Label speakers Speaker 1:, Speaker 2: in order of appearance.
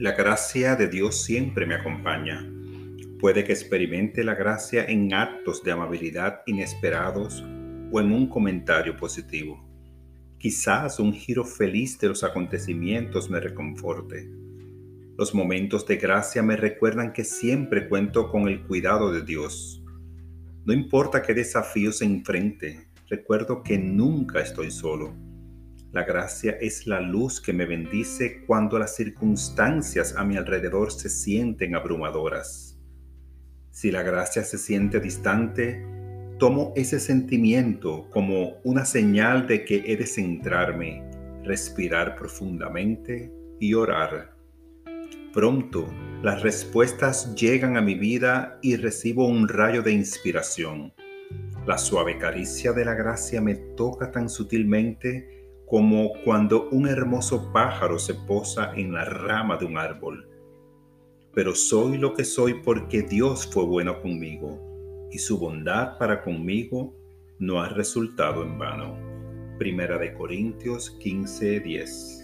Speaker 1: La gracia de Dios siempre me acompaña. Puede que experimente la gracia en actos de amabilidad inesperados o en un comentario positivo. Quizás un giro feliz de los acontecimientos me reconforte. Los momentos de gracia me recuerdan que siempre cuento con el cuidado de Dios. No importa qué desafío se enfrente, recuerdo que nunca estoy solo la gracia es la luz que me bendice cuando las circunstancias a mi alrededor se sienten abrumadoras. Si la gracia se siente distante, tomo ese sentimiento como una señal de que he de centrarme, respirar profundamente y orar. Pronto las respuestas llegan a mi vida y recibo un rayo de inspiración. La suave caricia de la gracia me toca tan sutilmente como cuando un hermoso pájaro se posa en la rama de un árbol. Pero soy lo que soy porque Dios fue bueno conmigo y su bondad para conmigo no ha resultado en vano. Primera de Corintios 15:10